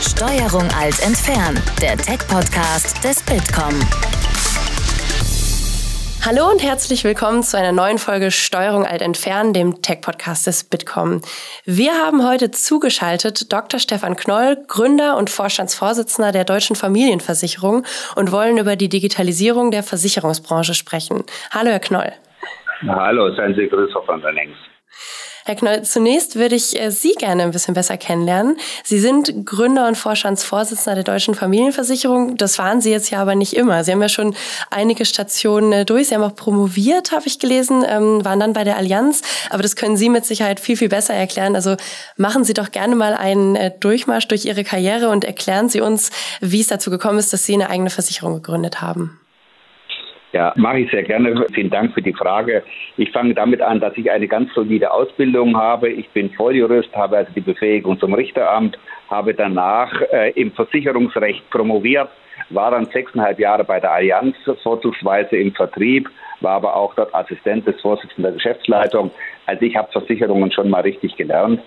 Steuerung alt entfernen, der Tech-Podcast des Bitkom. Hallo und herzlich willkommen zu einer neuen Folge Steuerung alt entfernen, dem Tech-Podcast des Bitkom. Wir haben heute zugeschaltet Dr. Stefan Knoll, Gründer und Vorstandsvorsitzender der Deutschen Familienversicherung und wollen über die Digitalisierung der Versicherungsbranche sprechen. Hallo, Herr Knoll. Hallo, seien Sie grüß, van der Lengs. Herr Knoll, zunächst würde ich äh, Sie gerne ein bisschen besser kennenlernen. Sie sind Gründer und Vorstandsvorsitzender der Deutschen Familienversicherung. Das waren Sie jetzt ja aber nicht immer. Sie haben ja schon einige Stationen äh, durch. Sie haben auch promoviert, habe ich gelesen, ähm, waren dann bei der Allianz. Aber das können Sie mit Sicherheit viel, viel besser erklären. Also machen Sie doch gerne mal einen äh, Durchmarsch durch Ihre Karriere und erklären Sie uns, wie es dazu gekommen ist, dass Sie eine eigene Versicherung gegründet haben. Ja, mache ich sehr gerne. Vielen Dank für die Frage. Ich fange damit an, dass ich eine ganz solide Ausbildung habe. Ich bin Volljurist, habe also die Befähigung zum Richteramt, habe danach äh, im Versicherungsrecht promoviert, war dann sechseinhalb Jahre bei der Allianz, vorzugsweise im Vertrieb, war aber auch dort Assistent des Vorsitzenden der Geschäftsleitung. Also ich habe Versicherungen schon mal richtig gelernt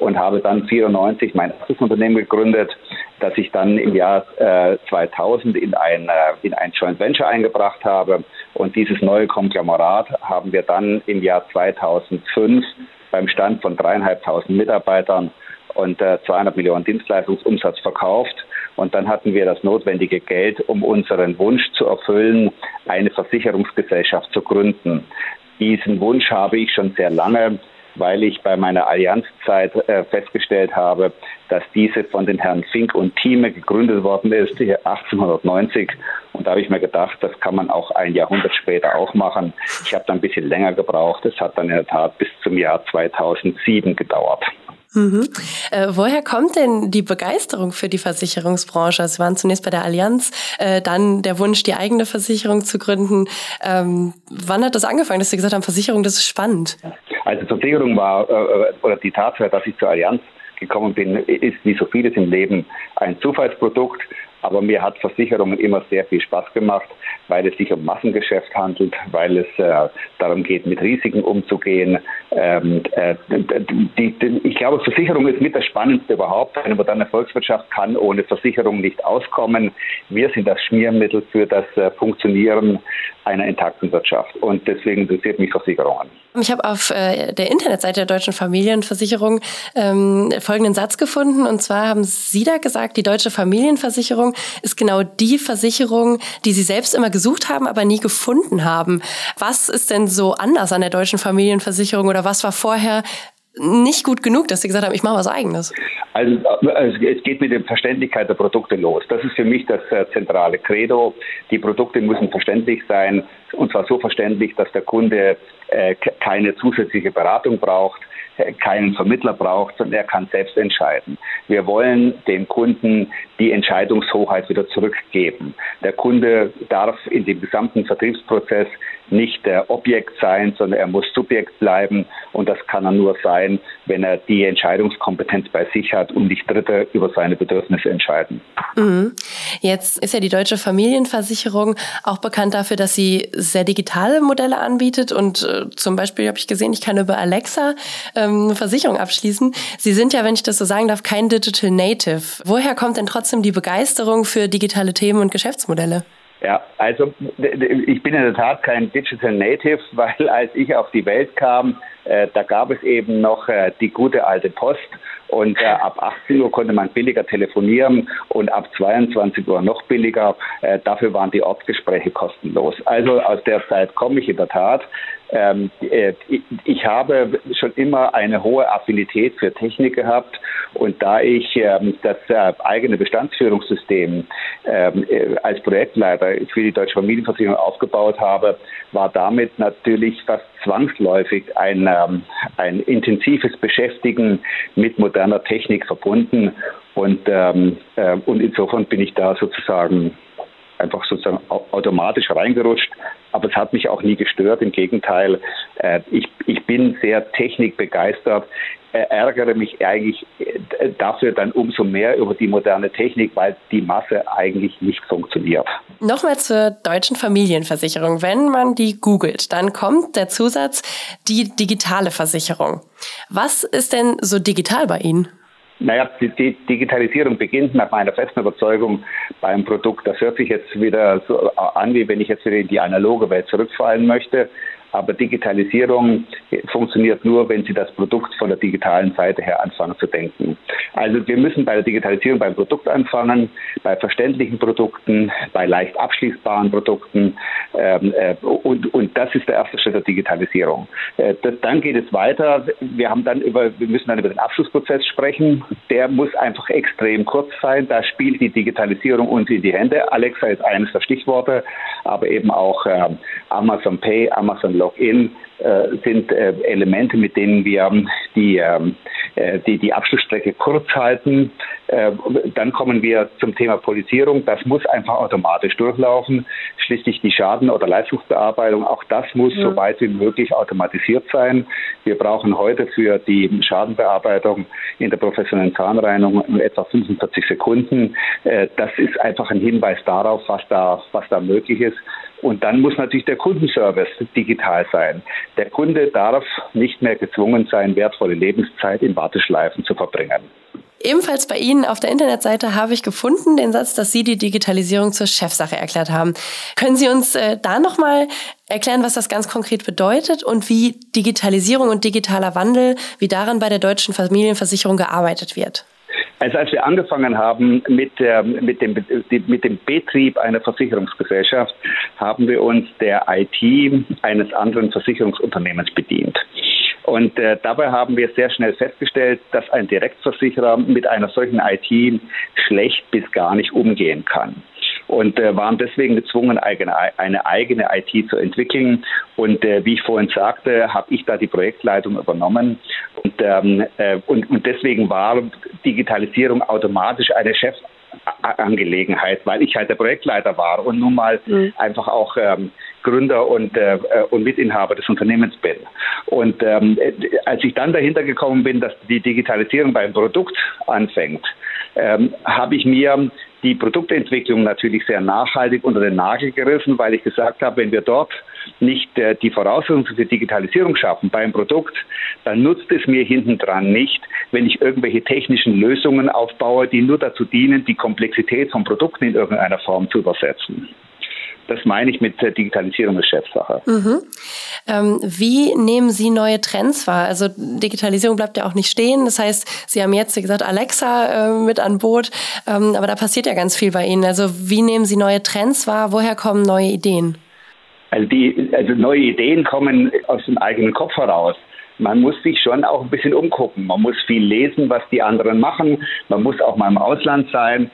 und habe dann 94 mein erstes Unternehmen gegründet, das ich dann im Jahr äh, 2000 in ein, äh, in ein Joint Venture eingebracht habe. Und dieses neue Konglomerat haben wir dann im Jahr 2005 beim Stand von dreieinhalbtausend Mitarbeitern und äh, 200 Millionen Dienstleistungsumsatz verkauft. Und dann hatten wir das notwendige Geld, um unseren Wunsch zu erfüllen, eine Versicherungsgesellschaft zu gründen. Diesen Wunsch habe ich schon sehr lange weil ich bei meiner Allianzzeit äh, festgestellt habe, dass diese von den Herren Fink und Thieme gegründet worden ist, 1890. Und da habe ich mir gedacht, das kann man auch ein Jahrhundert später auch machen. Ich habe dann ein bisschen länger gebraucht. Es hat dann in der Tat bis zum Jahr 2007 gedauert. Mhm. Äh, woher kommt denn die Begeisterung für die Versicherungsbranche? Sie waren zunächst bei der Allianz, äh, dann der Wunsch, die eigene Versicherung zu gründen. Ähm, wann hat das angefangen, dass Sie gesagt haben, Versicherung, das ist spannend? Also Versicherung war, äh, oder die Tatsache, dass ich zur Allianz gekommen bin, ist wie so vieles im Leben ein Zufallsprodukt. Aber mir hat Versicherungen immer sehr viel Spaß gemacht, weil es sich um Massengeschäft handelt, weil es äh, darum geht, mit Risiken umzugehen. Ähm, äh, die, die, ich glaube, Versicherung ist mit das Spannendste überhaupt. Eine moderne Volkswirtschaft kann ohne Versicherung nicht auskommen. Wir sind das Schmiermittel für das äh, Funktionieren einer intakten Wirtschaft. Und deswegen interessiert mich Versicherungen. Ich habe auf äh, der Internetseite der Deutschen Familienversicherung ähm, folgenden Satz gefunden. Und zwar haben Sie da gesagt, die Deutsche Familienversicherung ist genau die Versicherung, die Sie selbst immer gesucht haben, aber nie gefunden haben. Was ist denn so anders an der Deutschen Familienversicherung oder was war vorher nicht gut genug, dass Sie gesagt haben, ich mache was Eigenes? Also, es geht mit der Verständlichkeit der Produkte los. Das ist für mich das äh, zentrale Credo. Die Produkte müssen verständlich sein und zwar so verständlich, dass der Kunde äh, keine zusätzliche Beratung braucht, keinen Vermittler braucht, sondern er kann selbst entscheiden. Wir wollen dem Kunden die Entscheidungshoheit wieder zurückgeben. Der Kunde darf in dem gesamten Vertriebsprozess nicht der Objekt sein, sondern er muss Subjekt bleiben. Und das kann er nur sein, wenn er die Entscheidungskompetenz bei sich hat und nicht Dritte über seine Bedürfnisse entscheiden. Mhm. Jetzt ist ja die deutsche Familienversicherung auch bekannt dafür, dass sie sehr digitale Modelle anbietet. Und äh, zum Beispiel habe ich gesehen, ich kann über Alexa ähm, Versicherung abschließen. Sie sind ja, wenn ich das so sagen darf, kein Digital Native. Woher kommt denn trotzdem die Begeisterung für digitale Themen und Geschäftsmodelle? Ja, also ich bin in der Tat kein Digital Native, weil als ich auf die Welt kam, äh, da gab es eben noch äh, die gute alte Post und äh, ab 18 Uhr konnte man billiger telefonieren und ab 22 Uhr noch billiger. Äh, dafür waren die Ortsgespräche kostenlos. Also aus der Zeit komme ich in der Tat. Ähm, äh, ich habe schon immer eine hohe Affinität für Technik gehabt und da ich ähm, das äh, eigene Bestandsführungssystem ähm, äh, als Projektleiter für die Deutsche Familienversicherung aufgebaut habe, war damit natürlich fast zwangsläufig ein, ähm, ein intensives Beschäftigen mit moderner Technik verbunden und, ähm, äh, und insofern bin ich da sozusagen einfach sozusagen automatisch reingerutscht. Aber es hat mich auch nie gestört. Im Gegenteil, äh, ich, ich bin sehr technikbegeistert, äh, ärgere mich eigentlich äh, dafür dann umso mehr über die moderne Technik, weil die Masse eigentlich nicht funktioniert. Nochmal zur deutschen Familienversicherung. Wenn man die googelt, dann kommt der Zusatz die digitale Versicherung. Was ist denn so digital bei Ihnen? Naja, die, Digitalisierung beginnt nach meiner festen Überzeugung beim Produkt. Das hört sich jetzt wieder so an, wie wenn ich jetzt wieder in die analoge Welt zurückfallen möchte. Aber Digitalisierung funktioniert nur, wenn Sie das Produkt von der digitalen Seite her anfangen zu denken. Also wir müssen bei der Digitalisierung beim Produkt anfangen, bei verständlichen Produkten, bei leicht abschließbaren Produkten. Ähm, äh, und, und das ist der erste Schritt der Digitalisierung. Äh, das, dann geht es weiter. Wir haben dann über, wir müssen dann über den Abschlussprozess sprechen. Der muss einfach extrem kurz sein. Da spielt die Digitalisierung uns in die Hände. Alexa ist eines der Stichworte, aber eben auch äh, Amazon Pay, Amazon Login äh, sind äh, Elemente, mit denen wir die, ähm, äh, die, die Abschlussstrecke kurz halten. Äh, dann kommen wir zum Thema Polizierung. Das muss einfach automatisch durchlaufen. Schließlich die Schaden- oder Leistungsbearbeitung. Auch das muss ja. so weit wie möglich automatisiert sein. Wir brauchen heute für die Schadenbearbeitung in der professionellen Zahnreinigung etwa 45 Sekunden. Äh, das ist einfach ein Hinweis darauf, was da, was da möglich ist. Und dann muss natürlich der Kundenservice digital sein. Der Kunde darf nicht mehr gezwungen sein, wertvolle Lebenszeit in Warteschleifen zu verbringen. Ebenfalls bei Ihnen auf der Internetseite habe ich gefunden den Satz, dass Sie die Digitalisierung zur Chefsache erklärt haben. Können Sie uns äh, da nochmal erklären, was das ganz konkret bedeutet und wie Digitalisierung und digitaler Wandel, wie daran bei der deutschen Familienversicherung gearbeitet wird? Also als wir angefangen haben mit, der, mit, dem, mit dem Betrieb einer Versicherungsgesellschaft, haben wir uns der IT eines anderen Versicherungsunternehmens bedient. Und äh, dabei haben wir sehr schnell festgestellt, dass ein Direktversicherer mit einer solchen IT schlecht bis gar nicht umgehen kann und äh, waren deswegen gezwungen, eigene, eine eigene IT zu entwickeln. Und äh, wie ich vorhin sagte, habe ich da die Projektleitung übernommen. Und, ähm, äh, und, und deswegen war Digitalisierung automatisch eine Chef Angelegenheit, weil ich halt der Projektleiter war und nun mal mhm. einfach auch ähm, Gründer und, äh, und Mitinhaber des Unternehmens bin. Und ähm, als ich dann dahinter gekommen bin, dass die Digitalisierung beim Produkt anfängt, ähm, habe ich mir die Produktentwicklung natürlich sehr nachhaltig unter den Nagel gerissen, weil ich gesagt habe, wenn wir dort nicht äh, die Voraussetzungen für Digitalisierung schaffen beim Produkt, dann nutzt es mir hintendran nicht, wenn ich irgendwelche technischen Lösungen aufbaue, die nur dazu dienen, die Komplexität von Produkten in irgendeiner Form zu übersetzen. Das meine ich mit Digitalisierung ist Chefsache. Mhm. Ähm, wie nehmen Sie neue Trends wahr? Also Digitalisierung bleibt ja auch nicht stehen. Das heißt, Sie haben jetzt, wie gesagt, Alexa äh, mit an Bord, ähm, aber da passiert ja ganz viel bei Ihnen. Also wie nehmen Sie neue Trends wahr? Woher kommen neue Ideen? Also, die, also neue Ideen kommen aus dem eigenen Kopf heraus man muss sich schon auch ein bisschen umgucken. Man muss viel lesen, was die anderen machen. Man muss auch mal im Ausland sein.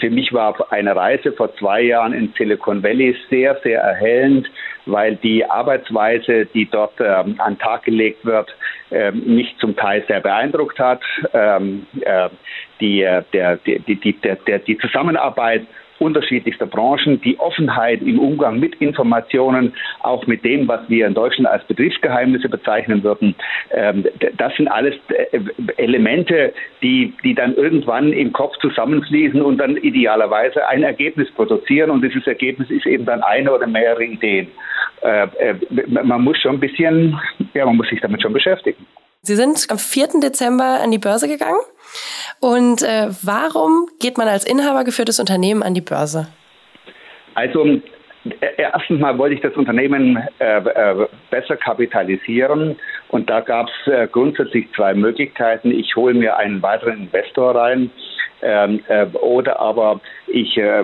Für mich war eine Reise vor zwei Jahren in Silicon Valley sehr, sehr erhellend, weil die Arbeitsweise, die dort ähm, an den Tag gelegt wird, ähm, mich zum Teil sehr beeindruckt hat. Ähm, äh, die, äh, der, die, die, der, der, die Zusammenarbeit unterschiedlichster Branchen, die Offenheit im Umgang mit Informationen, auch mit dem, was wir in Deutschland als Betriebsgeheimnisse bezeichnen würden. Ähm, das sind alles äh, Elemente, die, die dann irgendwann im Kopf zusammenfließen und dann idealerweise ein Ergebnis produzieren. Und dieses Ergebnis ist eben dann eine oder mehrere Ideen. Äh, äh, man muss schon ein bisschen, ja, man muss sich damit schon beschäftigen. Sie sind am 4. Dezember an die Börse gegangen. Und äh, warum geht man als Inhaber geführtes Unternehmen an die Börse? Also äh, erstens mal wollte ich das Unternehmen äh, äh, besser kapitalisieren und da gab es äh, grundsätzlich zwei Möglichkeiten. Ich hole mir einen weiteren Investor rein ähm, äh, oder aber ich, äh,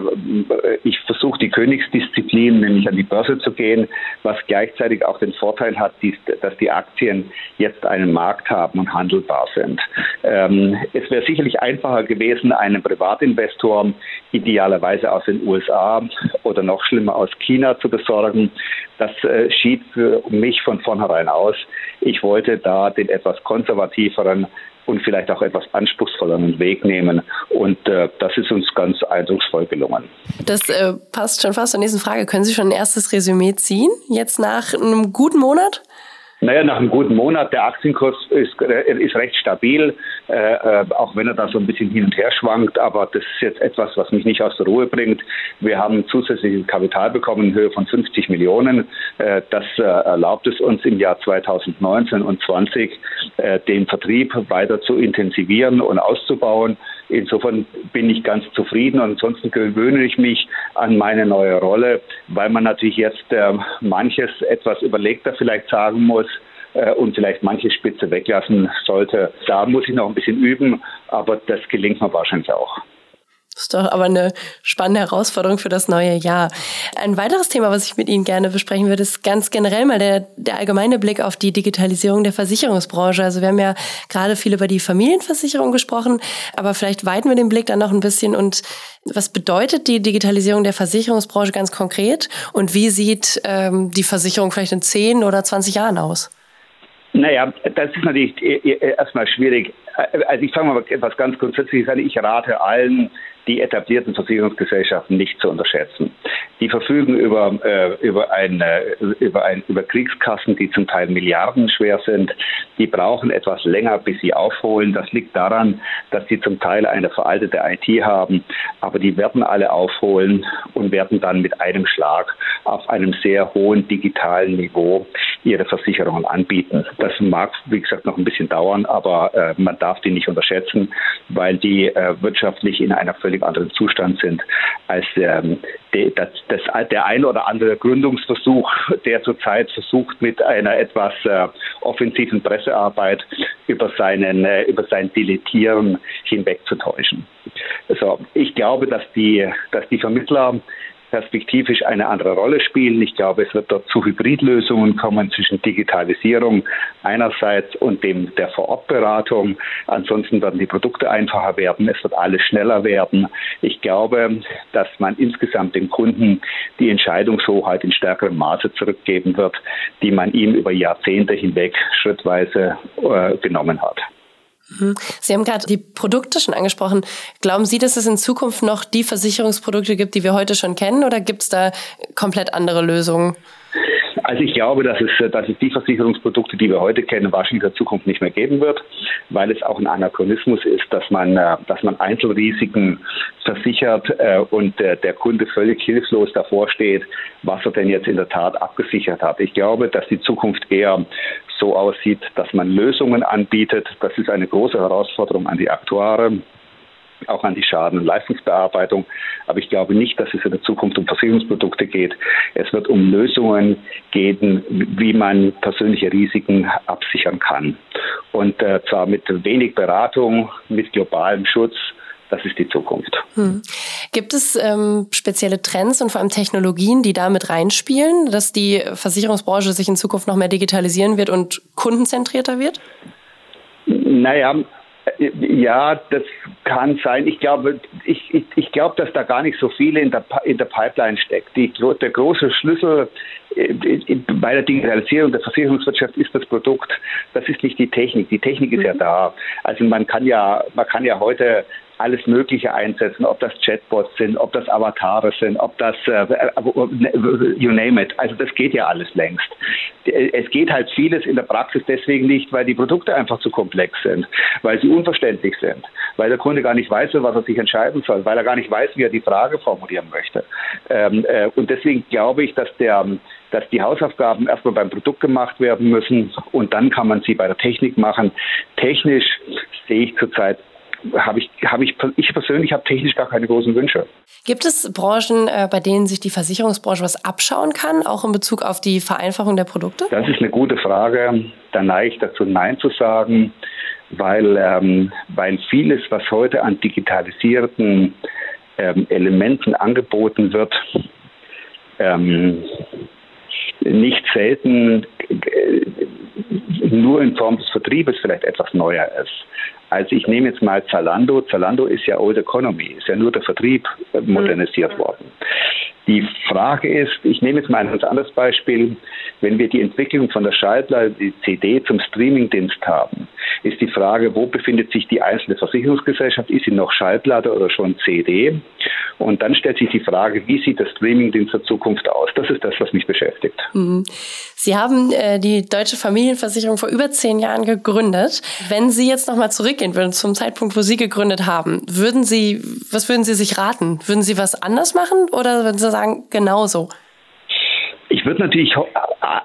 ich versuche die Königsdisziplin, nämlich an die Börse zu gehen, was gleichzeitig auch den Vorteil hat, dies, dass die Aktien jetzt einen Markt haben und handelbar sind. Ähm, es wäre sicherlich einfacher gewesen, einen Privatinvestor idealerweise aus den USA oder noch schlimmer aus China zu besorgen. Das äh, schied für mich von vornherein aus. Ich wollte da den etwas konservativeren und vielleicht auch etwas anspruchsvolleren Weg nehmen. Und äh, das ist uns ganz eindrucksvoll gelungen. Das äh, passt schon fast zur nächsten Frage. Können Sie schon ein erstes Resümee ziehen, jetzt nach einem guten Monat? Naja, nach einem guten Monat, der Aktienkurs ist, äh, ist recht stabil, äh, äh, auch wenn er da so ein bisschen hin und her schwankt, aber das ist jetzt etwas, was mich nicht aus der Ruhe bringt. Wir haben zusätzliches Kapital bekommen in Höhe von 50 Millionen. Äh, das äh, erlaubt es uns im Jahr 2019 und 20 äh, den Vertrieb weiter zu intensivieren und auszubauen. Insofern bin ich ganz zufrieden ansonsten gewöhne ich mich an meine neue Rolle, weil man natürlich jetzt äh, manches etwas überlegter vielleicht sagen muss äh, und vielleicht manche Spitze weglassen sollte. Da muss ich noch ein bisschen üben, aber das gelingt mir wahrscheinlich auch. Ist doch aber eine spannende Herausforderung für das neue Jahr. Ein weiteres Thema, was ich mit Ihnen gerne besprechen würde, ist ganz generell mal der, der allgemeine Blick auf die Digitalisierung der Versicherungsbranche. Also wir haben ja gerade viel über die Familienversicherung gesprochen, aber vielleicht weiten wir den Blick dann noch ein bisschen und was bedeutet die Digitalisierung der Versicherungsbranche ganz konkret und wie sieht ähm, die Versicherung vielleicht in 10 oder 20 Jahren aus? Naja, das ist natürlich erstmal schwierig. Also ich fange mal etwas ganz Grundsätzliches an. Ich rate allen, die etablierten Versicherungsgesellschaften nicht zu unterschätzen. Die verfügen über, äh, über, ein, äh, über, ein, über Kriegskassen, die zum Teil milliardenschwer sind. Die brauchen etwas länger, bis sie aufholen. Das liegt daran, dass sie zum Teil eine veraltete IT haben, aber die werden alle aufholen und werden dann mit einem Schlag auf einem sehr hohen digitalen Niveau ihre Versicherungen anbieten. Das mag, wie gesagt, noch ein bisschen dauern, aber äh, man darf die nicht unterschätzen, weil die äh, wirtschaftlich in einer völlig anderen Zustand sind als ähm, die, das, das, der ein oder andere Gründungsversuch, der zurzeit versucht, mit einer etwas äh, offensiven Pressearbeit über, seinen, äh, über sein Dilettieren hinwegzutäuschen. Also ich glaube, dass die, dass die Vermittler perspektivisch eine andere Rolle spielen. Ich glaube, es wird dort zu Hybridlösungen kommen zwischen Digitalisierung einerseits und dem der Vorortberatung. Ansonsten werden die Produkte einfacher werden. Es wird alles schneller werden. Ich glaube, dass man insgesamt dem Kunden die Entscheidungshoheit in stärkerem Maße zurückgeben wird, die man ihm über Jahrzehnte hinweg schrittweise äh, genommen hat. Mhm. Sie haben gerade die Produkte schon angesprochen. Glauben Sie, dass es in Zukunft noch die Versicherungsprodukte gibt, die wir heute schon kennen, oder gibt es da komplett andere Lösungen? Also ich glaube, dass es, dass es die Versicherungsprodukte, die wir heute kennen, wahrscheinlich in der Zukunft nicht mehr geben wird, weil es auch ein Anachronismus ist, dass man, äh, dass man Einzelrisiken versichert äh, und der Kunde völlig hilflos davor steht, was er denn jetzt in der Tat abgesichert hat. Ich glaube, dass die Zukunft eher so aussieht, dass man Lösungen anbietet. Das ist eine große Herausforderung an die Aktuare auch an die Schaden- und Leistungsbearbeitung. Aber ich glaube nicht, dass es in der Zukunft um Versicherungsprodukte geht. Es wird um Lösungen gehen, wie man persönliche Risiken absichern kann. Und äh, zwar mit wenig Beratung, mit globalem Schutz. Das ist die Zukunft. Hm. Gibt es ähm, spezielle Trends und vor allem Technologien, die da mit reinspielen, dass die Versicherungsbranche sich in Zukunft noch mehr digitalisieren wird und kundenzentrierter wird? Naja, ja, das kann sein. Ich glaube, ich, ich, ich glaube, dass da gar nicht so viel in der, in der Pipeline steckt. Die, der große Schlüssel äh, bei der Digitalisierung der Versicherungswirtschaft ist das Produkt. Das ist nicht die Technik. Die Technik ist ja mhm. da. Also man kann ja, man kann ja heute alles Mögliche einsetzen, ob das Chatbots sind, ob das Avatare sind, ob das, äh, you name it. Also das geht ja alles längst. Es geht halt vieles in der Praxis deswegen nicht, weil die Produkte einfach zu komplex sind, weil sie unverständlich sind, weil der Kunde gar nicht weiß, was er sich entscheiden soll, weil er gar nicht weiß, wie er die Frage formulieren möchte. Ähm, äh, und deswegen glaube ich, dass der dass die Hausaufgaben erstmal beim Produkt gemacht werden müssen und dann kann man sie bei der Technik machen. Technisch sehe ich zurzeit habe ich, habe ich, ich persönlich habe technisch gar keine großen Wünsche. Gibt es Branchen, äh, bei denen sich die Versicherungsbranche was abschauen kann, auch in Bezug auf die Vereinfachung der Produkte? Das ist eine gute Frage. Da neige ich dazu, Nein zu sagen, weil, ähm, weil vieles, was heute an digitalisierten ähm, Elementen angeboten wird, ähm, nicht selten äh, nur in Form des Vertriebes vielleicht etwas neuer ist. Also ich nehme jetzt mal Zalando. Zalando ist ja Old Economy, ist ja nur der Vertrieb äh, modernisiert worden. Die Die Frage ist, ich nehme jetzt mal ein ganz anderes Beispiel, wenn wir die Entwicklung von der Schallplatte, die CD zum Streamingdienst haben, ist die Frage, wo befindet sich die einzelne Versicherungsgesellschaft? Ist sie noch Schallplatte oder schon CD? Und dann stellt sich die Frage, wie sieht der Streamingdienst der Zukunft aus? Das ist das, was mich beschäftigt. Mhm. Sie haben äh, die Deutsche Familienversicherung vor über zehn Jahren gegründet. Wenn Sie jetzt nochmal zurückgehen würden zum Zeitpunkt, wo Sie gegründet haben, würden Sie, was würden Sie sich raten? Würden Sie was anders machen oder würden Sie sagen, genauso? Ich würde natürlich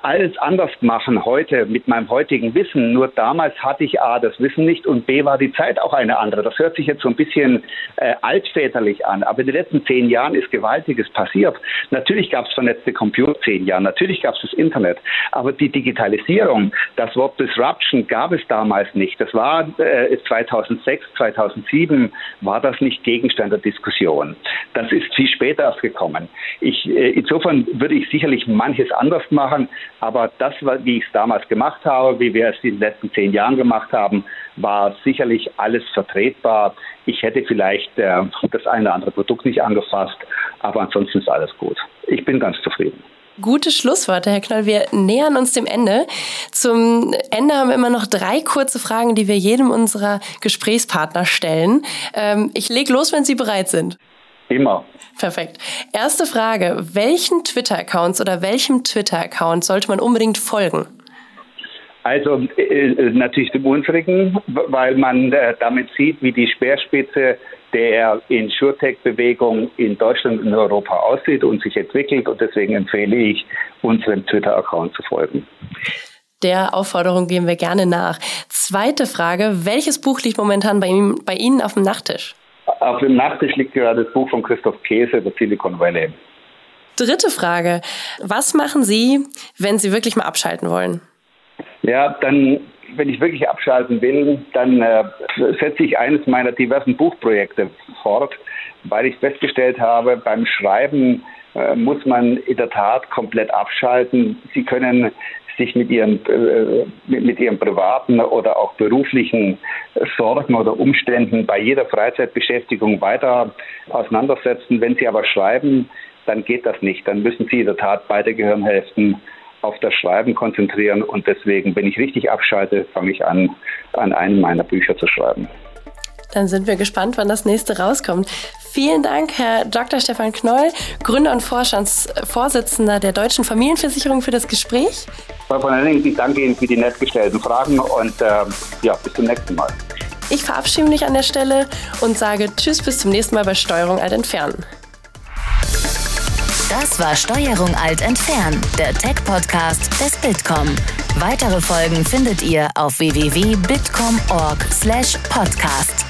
alles anders machen heute mit meinem heutigen Wissen. Nur damals hatte ich A, das Wissen nicht und B, war die Zeit auch eine andere. Das hört sich jetzt so ein bisschen äh, altväterlich an, aber in den letzten zehn Jahren ist Gewaltiges passiert. Natürlich gab es vernetzte Computer zehn Jahren, natürlich gab es das Internet, aber die Digitalisierung, das Wort Disruption gab es damals nicht. Das war äh, 2006, 2007 war das nicht Gegenstand der Diskussion. Das ist viel später erst gekommen. Ich, äh, insofern würde ich sicherlich manches anders machen, aber das, wie ich es damals gemacht habe, wie wir es in den letzten zehn Jahren gemacht haben, war sicherlich alles vertretbar. Ich hätte vielleicht äh, das eine oder andere Produkt nicht angefasst, aber ansonsten ist alles gut. Ich bin ganz zufrieden. Gute Schlussworte, Herr Knoll. Wir nähern uns dem Ende. Zum Ende haben wir immer noch drei kurze Fragen, die wir jedem unserer Gesprächspartner stellen. Ähm, ich lege los, wenn Sie bereit sind. Immer. Perfekt. Erste Frage. Welchen Twitter-Accounts oder welchem Twitter-Account sollte man unbedingt folgen? Also äh, äh natürlich dem unsrigen, weil man äh, damit sieht, wie die Speerspitze der InsurTech-Bewegung in Deutschland und in Europa aussieht und sich entwickelt. Und deswegen empfehle ich, unserem Twitter-Account zu folgen. Der Aufforderung gehen wir gerne nach. Zweite Frage. Welches Buch liegt momentan bei Ihnen, bei Ihnen auf dem Nachttisch? Auf dem Nachttisch liegt gerade das Buch von Christoph Käse, der Silicon Valley. Dritte Frage. Was machen Sie, wenn Sie wirklich mal abschalten wollen? Ja, dann, wenn ich wirklich abschalten will, dann äh, setze ich eines meiner diversen Buchprojekte fort, weil ich festgestellt habe, beim Schreiben äh, muss man in der Tat komplett abschalten. Sie können sich mit ihren, äh, mit, ihren privaten oder auch beruflichen Sorgen oder Umständen bei jeder Freizeitbeschäftigung weiter auseinandersetzen. Wenn sie aber schreiben, dann geht das nicht. Dann müssen sie in der Tat beide Gehirnhälften auf das Schreiben konzentrieren und deswegen, wenn ich richtig abschalte, fange ich an, an einem meiner Bücher zu schreiben. Dann sind wir gespannt, wann das nächste rauskommt. Vielen Dank, Herr Dr. Stefan Knoll, Gründer und Vorstandsvorsitzender der Deutschen Familienversicherung, für das Gespräch. Frau von Henning, ich danke Ihnen für die nett gestellten Fragen und äh, ja, bis zum nächsten Mal. Ich verabschiede mich an der Stelle und sage Tschüss bis zum nächsten Mal bei Steuerung Alt Entfernen. Das war Steuerung Alt Entfernen, der Tech-Podcast des Bitkom. Weitere Folgen findet ihr auf www.bitkom.org/podcast.